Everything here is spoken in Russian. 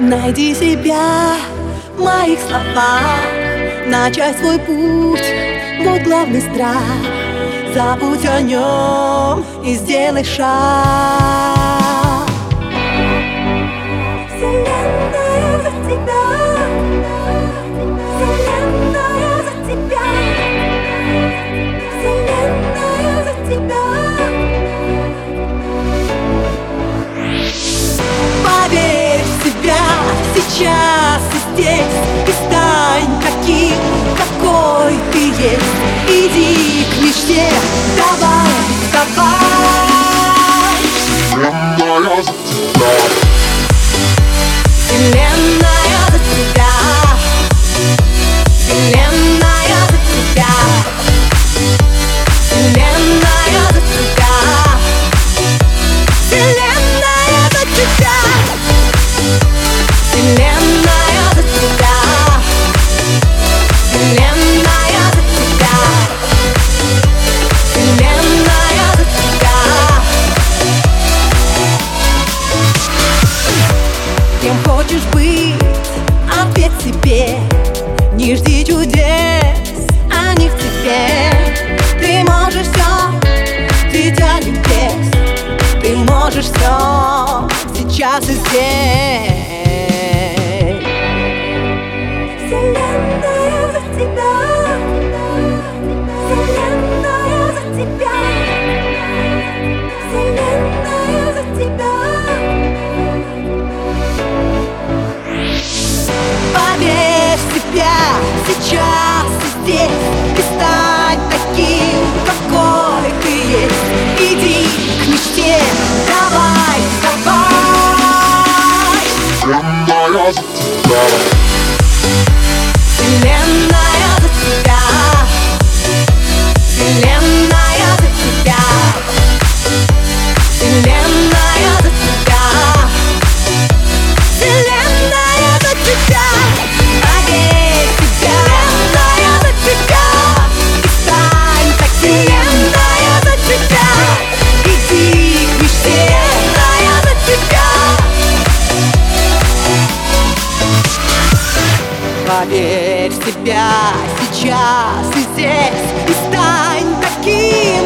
Найди себя в моих словах. Начать свой путь, вот главный страх. Забудь о нем и сделай шаг. Сейчас Cause it's love. Не жди чудес, они в тебе. Ты можешь все, дитя небес Ты можешь все сейчас и здесь здесь И стань таким, какой ты есть. Иди к мечте, давай, давай. Вселенная Поверь в себя сейчас и здесь. И стань таким